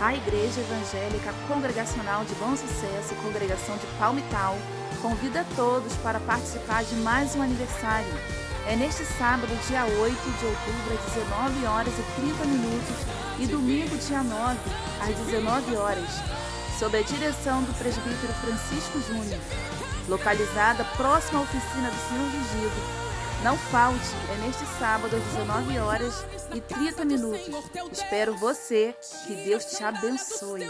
A Igreja Evangélica Congregacional de Bom Sucesso, Congregação de Palmital, convida todos para participar de mais um aniversário. É neste sábado, dia 8 de outubro, às 19 horas e 30 minutos, e domingo, dia 9, às 19 horas, sob a direção do presbítero Francisco Júnior, localizada próxima à oficina do Senhor Gigido, não falte, é neste sábado às 19 horas e 30 minutos. Espero você, que Deus te abençoe.